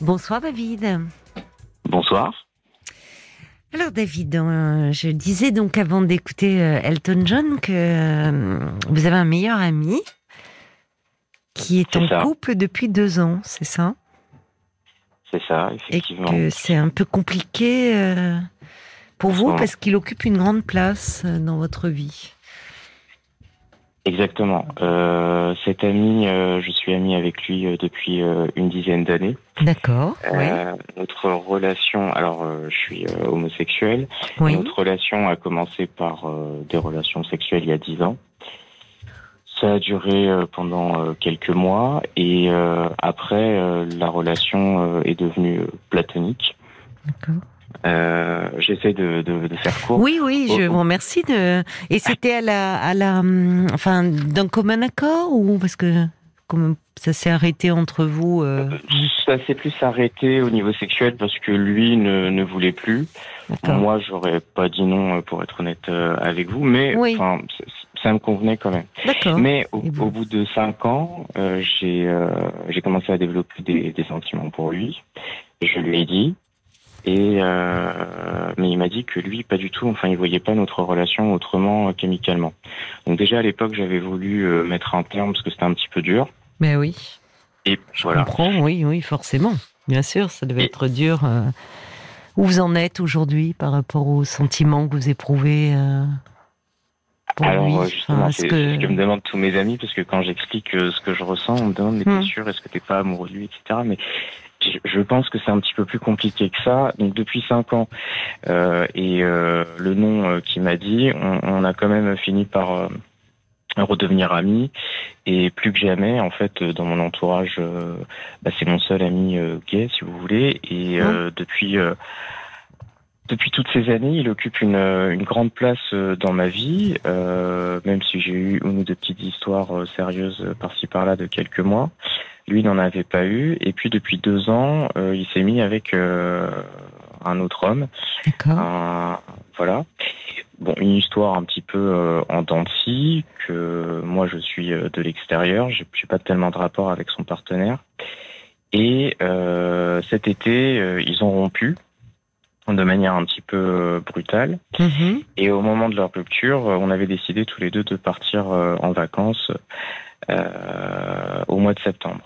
Bonsoir David. Bonsoir. Alors David, euh, je disais donc avant d'écouter euh, Elton John que euh, vous avez un meilleur ami qui est, en ça. couple depuis deux ans, c'est ça? C'est ça, Et effectivement. que c'est un peu compliqué pour vous parce qu'il occupe une grande place dans votre vie. Exactement. Euh, cet ami, euh, je suis ami avec lui euh, depuis euh, une dizaine d'années. D'accord. Euh, notre relation, alors euh, je suis euh, homosexuel. oui. Notre relation a commencé par euh, des relations sexuelles il y a dix ans. Ça a duré euh, pendant euh, quelques mois et euh, après euh, la relation euh, est devenue platonique. D'accord. Euh, J'essaie de, de, de faire court. Oui, oui, je vous remercie de. Et c'était à la, à la, hum, enfin, d'un commun accord ou parce que comme ça s'est arrêté entre vous euh, Ça s'est plus arrêté au niveau sexuel parce que lui ne, ne voulait plus. Moi, j'aurais pas dit non euh, pour être honnête avec vous, mais Oui. ça me convenait quand même. Mais au, bout de cinq ans, euh, j'ai euh, j'ai commencé à développer des, des sentiments pour lui. Je lui ai dit. Et euh, mais il m'a dit que lui, pas du tout. Enfin, il voyait pas notre relation autrement euh, qu'amicalement. Donc déjà à l'époque, j'avais voulu euh, mettre un terme parce que c'était un petit peu dur. Mais oui, Et je voilà. comprends. Oui, oui, forcément. Bien sûr, ça devait Et- être dur. euh. Où vous en êtes aujourd'hui par rapport aux sentiments que vous éprouvez euh, pour Alors lui? euh, justement, c'est que- ce que me demandent tous mes amis, parce que quand j'explique euh, ce que je ressens, on me demande, mais Hmm. t'es sûr, est-ce que t'es pas amoureux de lui, etc. Mais je, pense que c'est un petit peu plus compliqué que ça. Donc depuis cinq ans, euh, et euh, le nom euh, qu'il m'a dit, on, on a quand même fini par euh, redevenir amis. Et plus que jamais, en fait, euh, dans mon entourage, euh, bah, c'est mon seul ami euh, gay, si vous voulez. Et euh, depuis... depuis toutes ces années, il occupe une, une grande place euh, dans ma vie, euh, même si j'ai eu une ou deux petites histoires euh, sérieuses euh, par-ci par-là de quelques mois. Lui n'en avait pas eu. Et puis depuis deux ans, euh, il s'est mis avec euh, un autre homme. D'accord. Un- voilà. Bon, une histoire un petit peu euh, en dents de scie, que moi je suis de l'extérieur, j'ai j'ai pas tellement de rapport avec son partenaire. Et euh, cet été, ils ont rompu de manière un petit peu euh, brutale. Mhm. Et au moment de leur rupture, euh, on avait décidé tous les deux de partir euh, en vacances euh, au mois de septembre.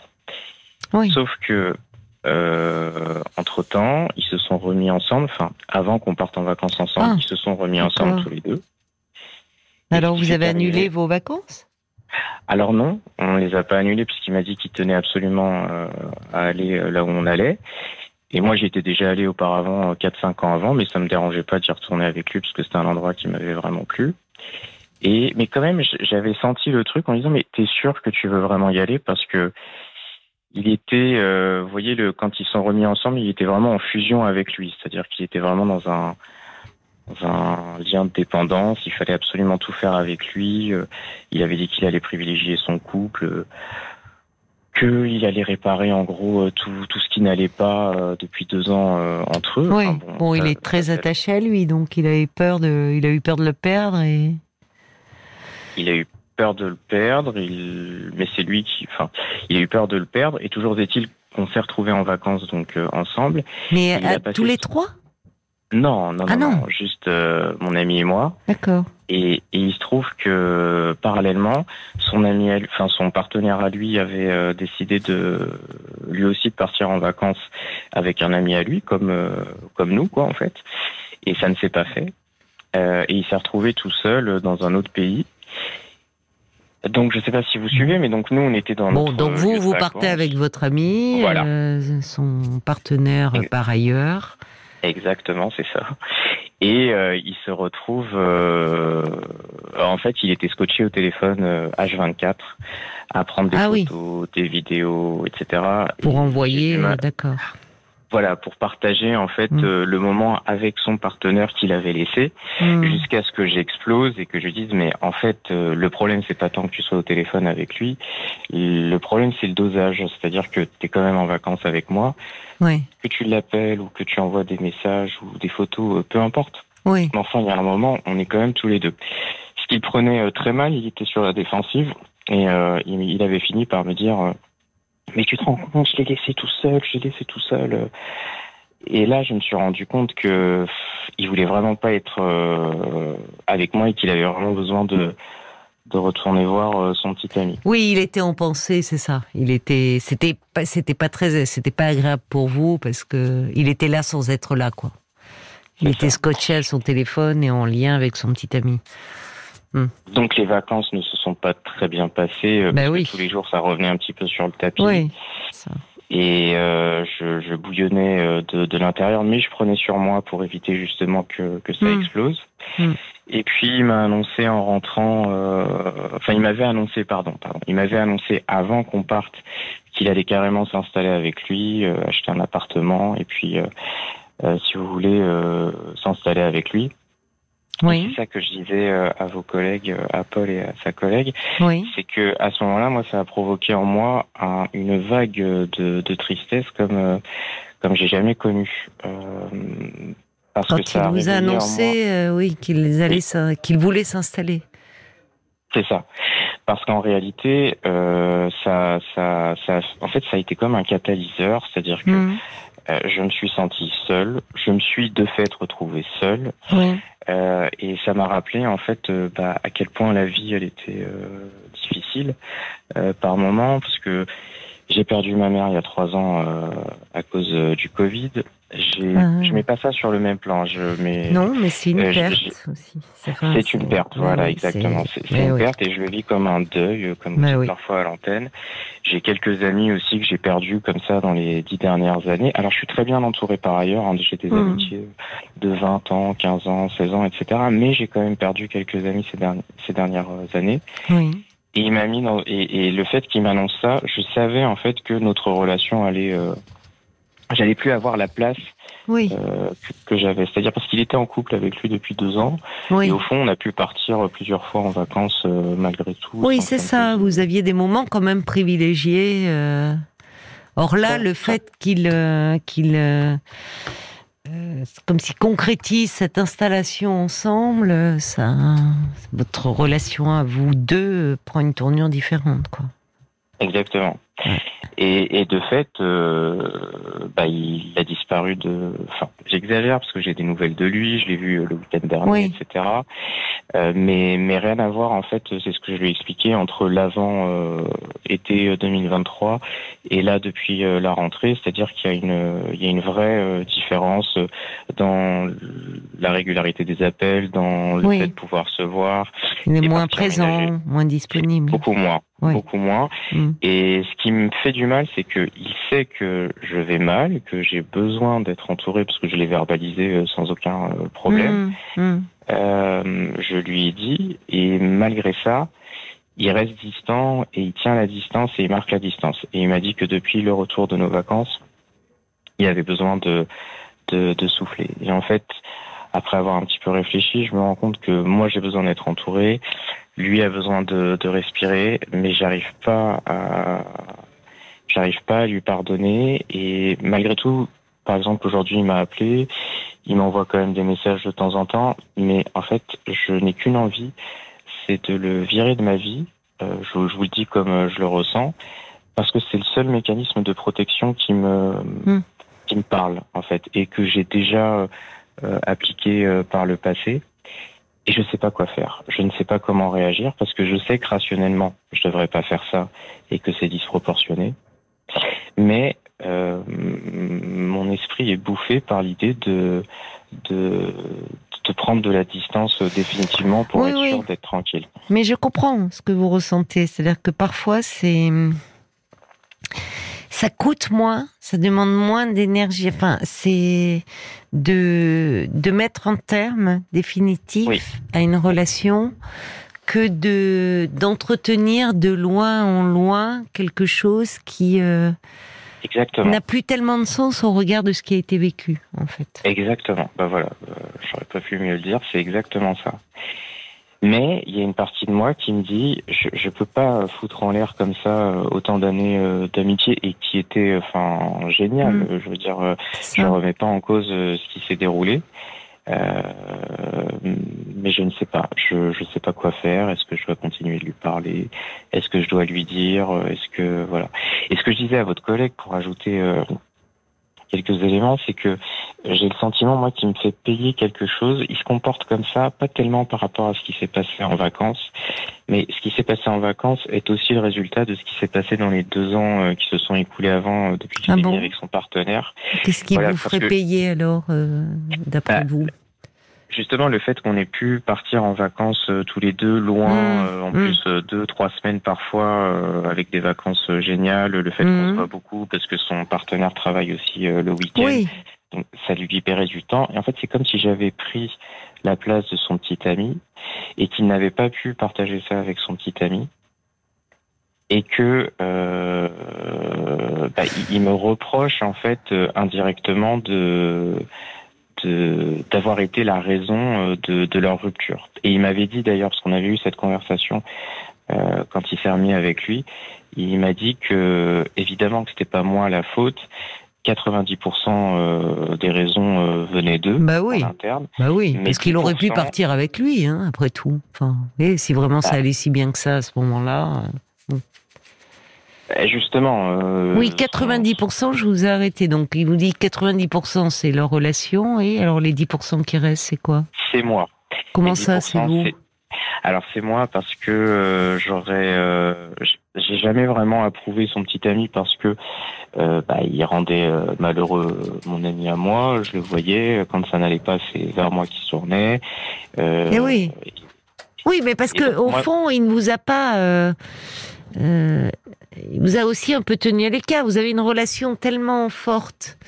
Oui. Sauf que euh, entre temps, ils se sont remis ensemble. Enfin, avant qu'on parte en vacances ensemble, Ah, ils se sont remis ensemble tous les deux. Alors vous avez arrivé. annulé vos vacances? Alors non, on les a pas annulés puisqu'il m'a dit qu'il tenait absolument euh, à aller là où on allait. Et moi, j'y étais déjà allé auparavant, euh, 4-5 ans avant, mais ça me dérangeait pas d'y retourner avec lui parce que c'était un endroit qui m'avait vraiment plu. Et mais quand même, j'avais senti le truc en disant mais t'es sûr que tu veux vraiment y aller? Parce que il était, euh, vous voyez, le, quand ils sont remis ensemble, il était vraiment en fusion avec lui, c'est-à-dire qu'il était vraiment dans un, dans un lien de dépendance. Il fallait absolument tout faire avec lui. euh, il avait dit qu'il allait privilégier son couple, euh, qu'il allait réparer en gros euh, tout, tout ce qui n'allait pas euh, depuis deux ans euh, entre eux. Oui. Enfin, Bon, il est très attaché à lui, donc il a eu peur de, il a eu peur de le perdre et. Il a eu peur de le perdre, il... mais c'est lui qui, enfin, il a eu peur de le perdre. Et toujours est-il qu'on s'est retrouvés en vacances donc euh, ensemble. Mais à tous les trois? Non, non, Ah non, non. juste euh, mon ami et moi. D'accord. Et, et il se trouve que parallèlement, son ami, enfin son partenaire à lui avait euh, décidé de lui aussi de partir en vacances avec un ami à lui, comme euh, comme nous quoi en fait. Et ça ne s'est pas fait. Euh, et il s'est retrouvé tout seul dans un autre pays. Donc je sais pas si vous suivez, mais donc nous on était dans Bon, notre donc vous, de vous partez avec votre ami, Voilà. euh, son partenaire par ailleurs. Exactement, c'est ça. Et euh, il se retrouve, euh, en fait, il était scotché au téléphone euh, H24 à prendre des Ah oui. photos, des vidéos, etc. Pour Et envoyer, d'accord. Voilà, pour partager en fait Mm. euh, le moment avec son partenaire qu'il avait laissé, Hmm. jusqu'à ce que j'explose et que je dise mais en fait euh, le problème c'est pas tant que tu sois au téléphone avec lui, le problème c'est le dosage, c'est-à-dire que tu es quand même en vacances avec moi, Oui, que tu l'appelles ou que tu envoies des messages ou des photos, euh, peu importe. oui. Mais enfin, il y a un moment, on est quand même tous les deux. Ce qu'il prenait euh, très mal, il était sur la défensive et euh, il, il avait fini par me dire euh, mais tu te rends compte, je l'ai laissé tout seul, je l'ai laissé tout seul. Et là, je me suis rendu compte que il voulait vraiment pas être euh, avec moi et qu'il avait vraiment besoin de de retourner voir euh, son petit ami. Oui, il était en pensée, c'est ça. Il était, c'était pas, c'était pas très, c'était pas agréable pour vous parce que il était là sans être là, quoi. Il était scotché à son téléphone et en lien avec son petit ami. Hmm. Donc les vacances ne se sont pas très bien passées. Euh, ben oui. tous les jours, ça revenait un petit peu sur le tapis. Oui. Ça. Et euh, je, je, bouillonnais euh, de, de l'intérieur, mais je prenais sur moi pour éviter justement que, que ça hmm. explose. Hmm. Et puis il m'a annoncé en rentrant, euh, enfin il m'avait annoncé, pardon, pardon, il m'avait annoncé avant qu'on parte qu'il allait carrément s'installer avec lui, euh, acheter un appartement et puis, euh, si vous voulez, s'installer avec lui. Oui. C'est ça que je disais euh, à vos collègues, euh, à Paul et à sa collègue. Oui. C'est que à ce moment-là, moi, ça a provoqué en moi une vague de, de tristesse comme euh, comme j'ai jamais connu. parce Quand que ça il vous a annoncé, oui, qu'il allait, qu'il voulait s'installer. C'est ça. Parce qu'en réalité, ça, ça, ça, en fait, ça a été comme un catalyseur, c'est-à-dire que mmh. Je me suis senti seul, je me suis de fait retrouvé seul. Euh, et ça m'a rappelé en fait euh, bah, à quel point la vie elle était euh, difficile par moments parce que j'ai perdu ma mère il y a trois ans à cause du Covid. J'ai, ah. Je mets pas ça sur le même plan. Je mets, non, mais c'est une perte aussi. C'est, une perte, voilà, exactement. C'est, une perte et je le vis comme un deuil, comme bah parfois à l'antenne. J'ai quelques amis aussi que j'ai perdus comme ça dans les dix dernières années. Alors je suis très bien entouré par ailleurs. Hein, j'ai des mmh. amitiés de 20 ans, 15 ans, 16 ans, etc. Mais j'ai quand même perdu quelques amis ces, dernières, ces dernières années. Oui. Et il m'a mis dans, et, et le fait qu'il m'annonce ça, je savais en fait que notre relation allait, euh, j'allais plus avoir la place oui. euh, que, j'avais. C'est-à-dire parce qu'il était en couple avec lui depuis deux ans. Oui. Et au fond, on a pu partir plusieurs fois en vacances euh, malgré tout. Oui, c'est ça. Vous aviez des moments quand même privilégiés. Euh... Or là, le fait qu'il euh, qu'il euh, comme s'il concrétise cette installation ensemble, ça, votre relation à vous deux prend une tournure différente, quoi. Exactement. Et, et, de fait, euh, bah, il a disparu de. Enfin, j'exagère parce que j'ai des nouvelles de lui. Je l'ai vu le week-end dernier, etc. Euh, mais mais rien à voir en fait. C'est ce que je lui ai expliqué entre l'avant euh, été 2023 et là depuis la rentrée, c'est-à-dire qu'il y a une il y a une vraie différence dans la régularité des appels, dans le fait de pouvoir se voir. Il est moins présent, moins disponible. Beaucoup moins beaucoup moins. Mm. Et ce qui me fait du mal, c'est qu'il sait que je vais mal, que j'ai besoin d'être entouré parce que je l'ai verbalisé euh, sans aucun euh, problème. Mm. Mm. Euh, je lui ai dit, et malgré ça, il reste distant et il tient la distance et il marque la distance. Et il m'a dit que depuis le retour de nos vacances, il avait besoin de, de, de souffler. Et en fait, après avoir un petit peu réfléchi, je me rends compte que moi j'ai besoin d'être entouré, lui a besoin de, de respirer, mais j'arrive pas à j'arrive pas à lui pardonner. Et malgré tout, par exemple aujourd'hui il m'a appelé, il m'envoie quand même des messages de temps en temps, mais en fait je n'ai qu'une envie, c'est de le virer de ma vie. Euh, je, je, vous le dis comme je le ressens, parce que c'est le seul mécanisme de protection qui me hmm. qui me parle en fait. Et que j'ai déjà euh, appliqué euh, par le passé. Et je ne sais pas quoi faire. Je ne sais pas comment réagir parce que je sais que rationnellement, je devrais pas faire ça et que c'est disproportionné. Mais euh, mon esprit est bouffé par l'idée de, de, de prendre de la distance définitivement pour être sûr d'être tranquille. Mais je comprends ce que vous ressentez. C'est-à-dire que parfois, c'est ça coûte moins, ça demande moins d'énergie. Enfin, c'est de, de mettre en terme définitif à une relation que de d'entretenir de loin en loin quelque chose qui euh, n'a plus tellement de sens au regard de ce qui a été vécu, en fait. Exactement. Ben voilà, euh, j'aurais pas pu mieux le dire. C'est exactement ça. Mais il y a une partie de moi qui me dit, je, je peux pas foutre en l'air comme ça euh, autant d'années euh, d'amitié et qui était, enfin, génial. Mm. Je veux dire, je remets pas en cause ce qui s'est déroulé. Euh, mais je ne sais pas. Je ne sais pas quoi faire. Est-ce que je dois continuer de lui parler? Est-ce que je dois lui dire? Est-ce que voilà Et ce que je disais à votre collègue pour ajouter euh, quelques éléments, c'est que j'ai le sentiment, moi, qu'il me fait payer quelque chose. Il se comporte comme ça, pas tellement par rapport à ce qui s'est passé en vacances, mais ce qui s'est passé en vacances est aussi le résultat de ce qui s'est passé dans les deux ans euh, qui se sont écoulés avant, euh, depuis qu'il ah est avec son partenaire. Qu'est-ce qui vous ferait payer alors, euh, d'après bah, vous? Justement, le fait qu'on ait pu partir en vacances tous les deux, loin, mmh. en mmh. plus deux, trois semaines parfois, avec des vacances géniales, le fait qu'on se mmh. voit beaucoup parce que son partenaire travaille aussi le week-end. Oui. Donc ça lui libérait du temps. Et en fait, c'est comme si j'avais pris la place de son petit ami et qu'il n'avait pas pu partager ça avec son petit ami. Et que euh, bah, il, me reproche en fait euh, indirectement de d'avoir été la raison euh, de, de, leur rupture. Et il m'avait dit d'ailleurs, parce qu'on avait eu cette conversation euh, quand il s'est remis avec lui, il m'a dit que évidemment que c'était pas moi la faute, 90% euh, des raisons euh, venaient d'eux bah oui. Bah oui, parce qu'il aurait pu partir avec lui, hein, après tout. Enfin, et si vraiment ça bah. allait si bien que ça à ce moment-là. Euh, bah, justement. oui, 90%, je vous ai arrêté. Donc, il nous dit 90% c'est leur relation, et alors les 10% qui restent, c'est quoi? C'est moi. Comment ça, c'est vous? alors c'est moi parce que euh, j'aurais, euh, j'ai jamais vraiment approuvé son petit ami parce que euh, bah, il rendait malheureux mon ami à moi. Je le voyais quand ça n'allait pas, c'est vers moi qui se tournait. Eh oui. Oui, mais parce que au fond, il ne vous a pas. Il vous a aussi un peu tenu à l'écart. Vous avez une relation tellement forte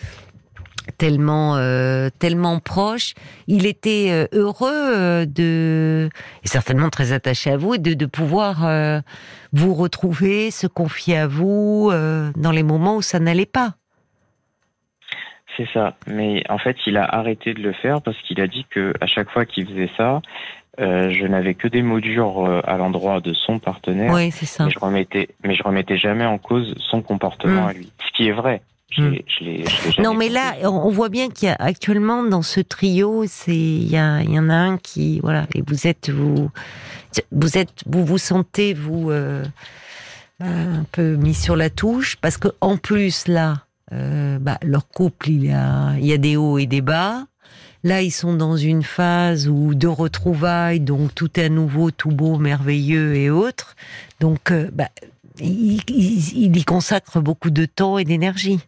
tellement euh, tellement proche. Il était euh, heureux euh, de et certainement très attaché à vous de pouvoir vous retrouver, se confier à vous dans les moments où ça n'allait pas. C'est ça. Mais en fait, il a arrêté de le faire parce qu'il a dit que à chaque fois qu'il faisait ça, je n'avais que des mots durs à l'endroit de son partenaire. Oui, c'est ça. Mais je remettais, mais je remettais jamais en cause son comportement mmh. à lui. Ce qui est vrai. Hmm. non, mais là, on voit bien qu'il y a actuellement dans ce trio, c'est il y, a, y en a un qui voilà, et vous êtes vous vous êtes vous vous sentez vous euh, un peu mis sur la touche parce que en plus là, euh, bah, leur couple il y a il y a des hauts et des bas. Là, ils sont dans une phase où de retrouvailles, donc tout est à nouveau, tout beau, merveilleux et autres. Donc, euh, bah, il, il, y consacre beaucoup de temps et d'énergie.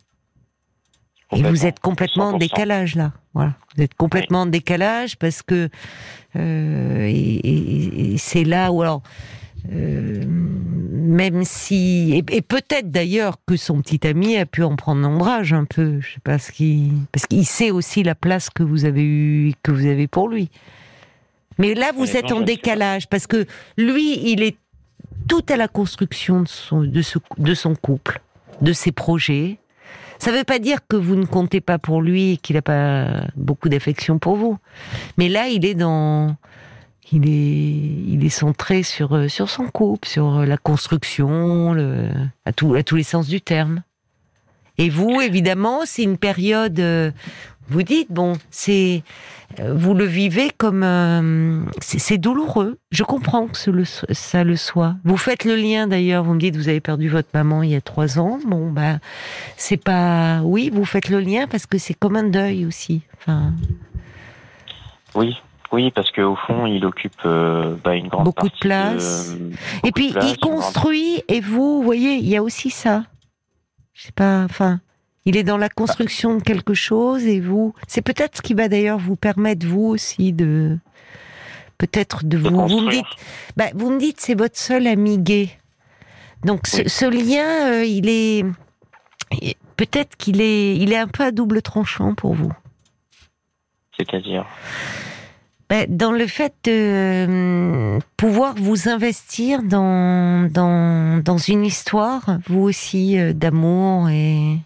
Et vous êtes complètement en décalage là. Voilà, vous êtes complètement en décalage parce que euh, et, c'est là où alors euh, même si et, peut-être d'ailleurs que son petit ami a pu en prendre ombrage un peu, je sais pas ce qui parce qu'il sait aussi la place que vous avez eu que vous avez pour lui. Mais là vous êtes en décalage parce que lui il est tout à la construction de son de, de son couple, de ses projets ça ne veut pas dire que vous ne comptez pas pour lui et qu'il n'a pas beaucoup d'affection pour vous. Mais là, il est dans, il est, il est centré sur euh, sur son couple, sur la construction, à, tout, à tous les sens du terme. Et vous, évidemment, c'est une période. Euh, vous dites bon, c'est euh, vous le vivez comme euh, c'est douloureux. Je comprends que ça le soit. Vous faites le lien d'ailleurs. Vous me dites vous avez perdu votre maman il y a trois ans. Bon bah c'est pas oui. Vous faites le lien parce que c'est comme un deuil aussi. Enfin. Oui. Oui, parce qu'au fond, il occupe euh, bah, une grande beaucoup de place. et puis il construit. Et vous, vous voyez, il y a aussi ça. Je sais pas. Enfin. Il est dans la construction de quelque chose et vous, c'est peut-être ce qui va d'ailleurs vous permettre vous aussi de peut-être de, vous. Vous me dites, bah, vous me dites, c'est votre seul ami gay. Donc ce, lien, euh, il est peut-être qu'il est, il est un peu à double tranchant pour vous. C'est-à-dire? Dans le fait de euh, pouvoir vous investir dans, dans, dans une histoire, vous aussi, euh, d'amour et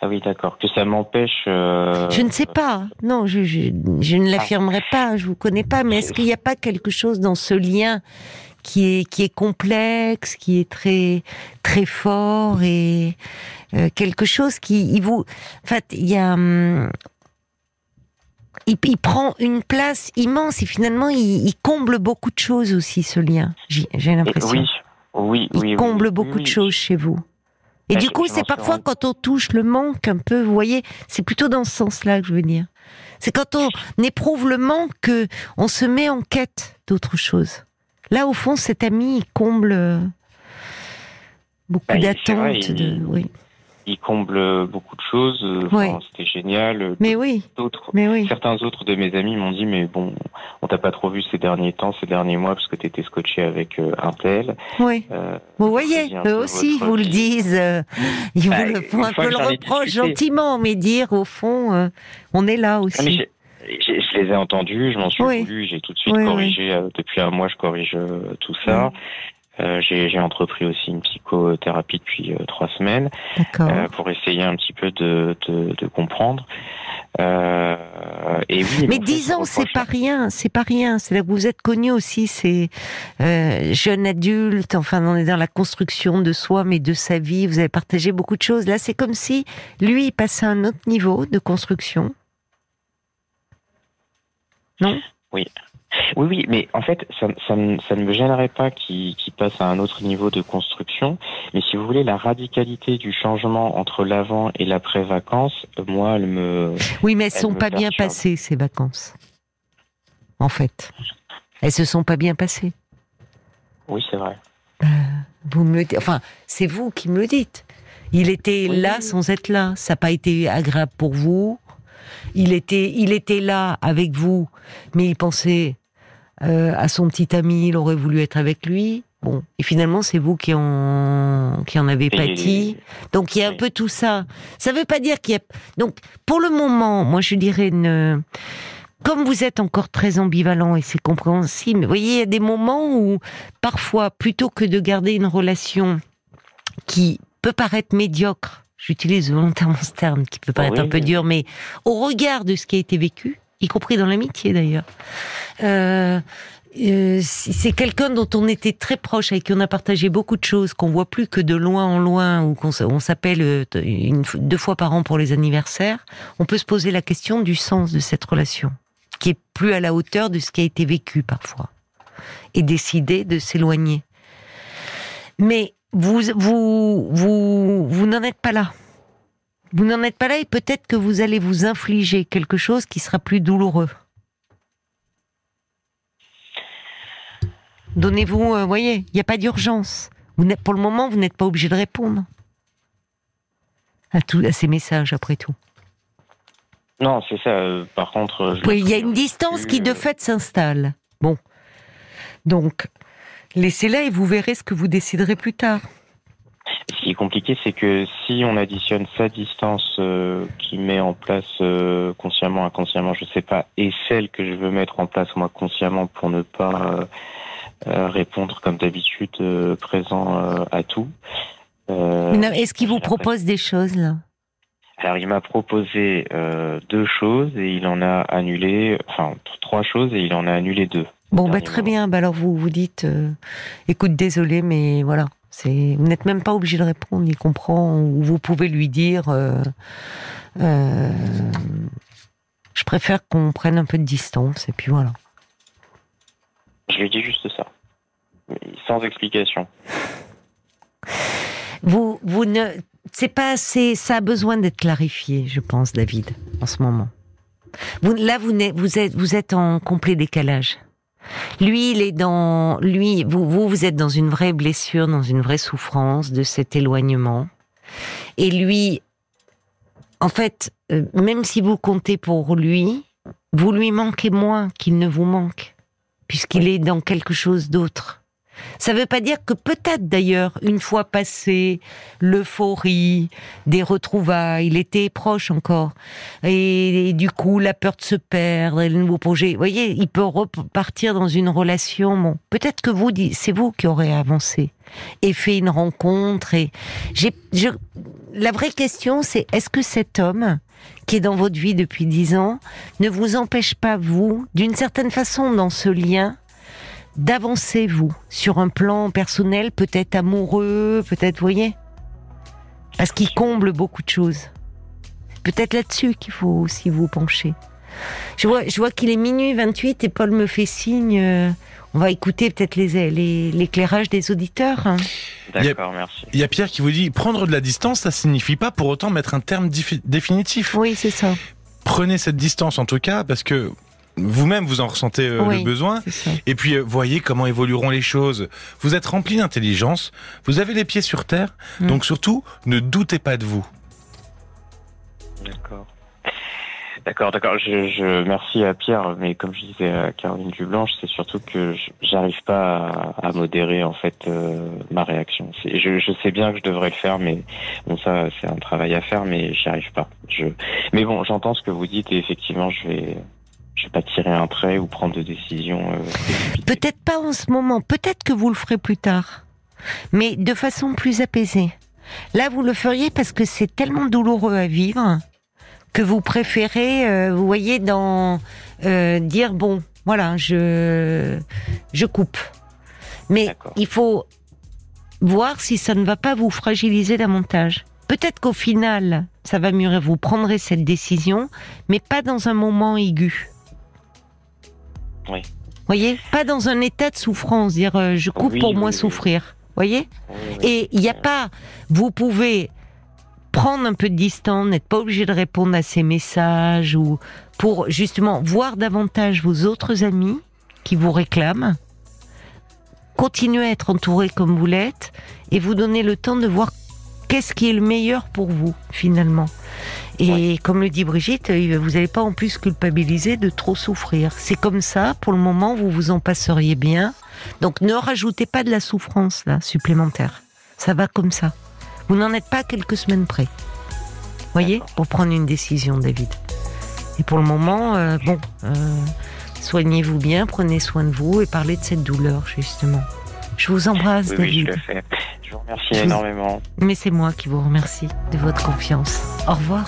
ah oui, d'accord. Que ça m'empêche. Euh, je ne sais pas. Non, je, je, ne l'affirmerai pas. Je vous connais pas. Mais est-ce qu'il n'y a pas quelque chose dans ce lien qui est qui est complexe, qui est très très fort et euh, quelque chose qui il vous. En fait, il y a. Hum, il, prend une place immense et finalement il, comble beaucoup de choses aussi ce lien. J'ai l'impression. Oui, oui, oui. Il comble beaucoup de choses chez vous. Et bah, du coup, c'est parfois quand on touche le manque un peu, vous voyez, c'est plutôt dans ce sens-là que je veux dire. C'est quand on éprouve le manque que on se met en quête d'autre chose. Là, au fond, cet ami il comble euh, beaucoup bah, d'attentes. De... Oui il comble beaucoup de choses. Euh, c'était génial. Mais oui. D'autres, certains autres de mes amis m'ont dit mais bon, on t'a pas trop vu ces derniers temps, ces derniers mois parce que tu étais scotché avec euh, un tel. Oui. Euh, vous voyez, eux aussi vous le disent. ils bah, vous le font un peu le reproche gentiment, mais dire au fond, on est là ah, aussi. je les ai entendus, je m'en suis voulu, j'ai tout de suite corrigé. depuis un mois, je corrige tout ça. Euh, j'ai entrepris aussi une psychothérapie depuis euh, trois semaines euh, pour essayer un petit peu de, de, de comprendre. Et oui, Mais dix ans, c'est pas rien, c'est pas rien. C'est là que vous êtes connu aussi, c'est jeune adulte. Enfin, on est dans la construction de soi, mais de sa vie. Vous avez partagé beaucoup de choses. Là, c'est comme si lui il passait à un autre niveau de construction. Non? Oui. Oui, oui, mais en fait, ça, ça, ça ne me gênerait pas qu'il passe à un autre niveau de construction. Mais si vous voulez, la radicalité du changement entre l'avant et l'après-vacances, moi, elle me. Oui, mais elles ne sont pas bien passées, ces vacances. En fait. Elles se sont pas bien passées. Oui, c'est vrai. Euh, vous me Enfin, c'est vous qui me le dites. Il était là sans être là. Ça n'a pas été agréable pour vous. Il était, il était là avec vous, mais il pensait euh, à son petit ami, il aurait voulu être avec lui. Bon, et finalement, c'est vous qui en, qui en avez pâti. Donc, il y a un peu tout ça. Ça ne veut pas dire qu'il y a. Donc, pour le moment, moi, je dirais, ne... comme vous êtes encore très ambivalent et c'est compréhensible, vous voyez, il y a des moments où, parfois, plutôt que de garder une relation qui peut paraître médiocre, j'utilise volontairement ce terme qui peut paraître un peu dur, mais au regard de ce qui a été vécu, y compris dans l'amitié d'ailleurs. Euh, euh, c'est quelqu'un dont on était très proche, avec qui on a partagé beaucoup de choses, qu'on voit plus que de loin en loin, ou qu'on on s'appelle euh, deux fois par an pour les anniversaires, on peut se poser la question du sens de cette relation, qui est plus à la hauteur de ce qui a été vécu parfois, et décider de s'éloigner. Mais vous, vous, vous, vous n'en êtes pas là. Vous n'en êtes pas là et peut-être que vous allez vous infliger quelque chose qui sera plus douloureux. Donnez-vous, euh, voyez, il n'y a pas d'urgence. Pour le moment, vous n'êtes pas obligé de répondre à, à ces messages, après tout. Non, c'est ça. Euh, par contre, il y a une distance qui de fait s'installe. Bon, donc laissez-la et vous verrez ce que vous déciderez plus tard. Ce qui est compliqué, c'est que si on additionne sa distance euh, qui met en place euh, consciemment, inconsciemment, je ne sais pas, et celle que je veux mettre en place moi consciemment pour ne pas euh, répondre comme d'habitude présent à tout. Est-ce qu'il vous propose des choses là? Alors il m'a proposé deux choses et il en a annulé, enfin trois choses et il en a annulé deux. Bon, bah, très bien. Bah, alors vous vous dites, écoute, désolé, mais voilà, vous n'êtes même pas obligé de répondre. Il comprend. Ou vous pouvez lui dire. Euh, euh, je préfère qu'on prenne un peu de distance et puis voilà. Je lui dis juste ça, sans explication. Vous, vous ne, c'est pas assez. Ça a besoin d'être clarifié, je pense, David, en ce moment. Vous, là, vous, vous êtes, vous êtes en complet décalage. Lui, il est dans, lui, vous, vous, vous êtes dans une vraie blessure, dans une vraie souffrance de cet éloignement. Et lui, en fait, euh, même si vous comptez pour lui, vous lui manquez moins qu'il ne vous manque, puisqu'il est dans quelque chose d'autre. Ça ne veut pas dire que peut-être d'ailleurs, une fois passé l'euphorie des retrouvailles, il était proche encore, et, du coup la peur de se perdre, et le nouveau projet, vous voyez, il peut repartir dans une relation. Bon, peut-être que vous, c'est vous qui aurez avancé et fait une rencontre. Et la vraie question, c'est est-ce que cet homme qui est dans votre vie depuis dix ans ne vous empêche pas vous, d'une certaine façon, dans ce lien? D'avancer, vous, sur un plan personnel, peut-être amoureux, peut-être, vous voyez? Parce qu'il comble beaucoup de choses. Peut-être là-dessus qu'il faut aussi vous pencher. Je vois, je vois qu'il est minuit 28 et Paul me fait signe. Euh, on va écouter peut-être l'éclairage des auditeurs. Hein. D'accord, merci. Il y a Pierre qui vous dit prendre de la distance, ça signifie pas pour autant mettre un terme définitif. Oui, c'est ça. Prenez cette distance en tout cas parce que vous-même vous en ressentez euh, le besoin et puis euh, voyez comment évolueront les choses. Vous êtes rempli d'intelligence, vous avez les pieds sur terre, mm. donc surtout ne doutez pas de vous. D'accord. D'accord, d'accord. Je, je, merci à Pierre, mais comme je disais à Caroline Dublanche, c'est surtout que j'arrive pas à, modérer en fait euh, ma réaction. Je, je, sais bien que je devrais le faire, mais bon ça c'est un travail à faire, mais j'y arrive pas. Je, mais bon, j'entends ce que vous dites et effectivement je vais je vais pas tirer un trait ou prendre de décisions. Euh, peut-être pas en ce moment, peut-être que vous le ferez plus tard, mais de façon plus apaisée. Là, vous le feriez parce que c'est tellement douloureux à vivre que vous préférez, euh, vous voyez, dans euh, dire bon, voilà, je je coupe. Mais il faut voir si ça ne va pas vous fragiliser davantage. Peut-être qu'au final, ça va mieux, vous prendrez cette décision, mais pas dans un moment aigu. Oui. Voyez, pas dans un état de souffrance, dire euh, je coupe pour moins souffrir. Voyez Et il n'y a pas, vous pouvez prendre un peu de distance, n'être pas obligé de répondre à ces messages ou pour justement voir davantage vos autres amis qui vous réclament, continuer à être entouré comme vous l'êtes et vous donner le temps de voir qu'est-ce qui est le meilleur pour vous finalement? Et comme le dit Brigitte, euh, vous n'allez pas en plus culpabiliser de trop souffrir. C'est comme ça, pour le moment, vous vous en passeriez bien. Donc ne rajoutez pas de la souffrance là supplémentaire. Ça va comme ça. Vous n'en êtes pas quelques semaines près. Voyez, pour prendre une décision, David. Et pour le moment, euh, bon, euh, soignez-vous bien, prenez soin de vous et parlez de cette douleur, justement. Je vous embrasse, David. Oui, je le fais. Je vous remercie énormément. Mais c'est moi qui vous remercie de votre confiance. Au revoir.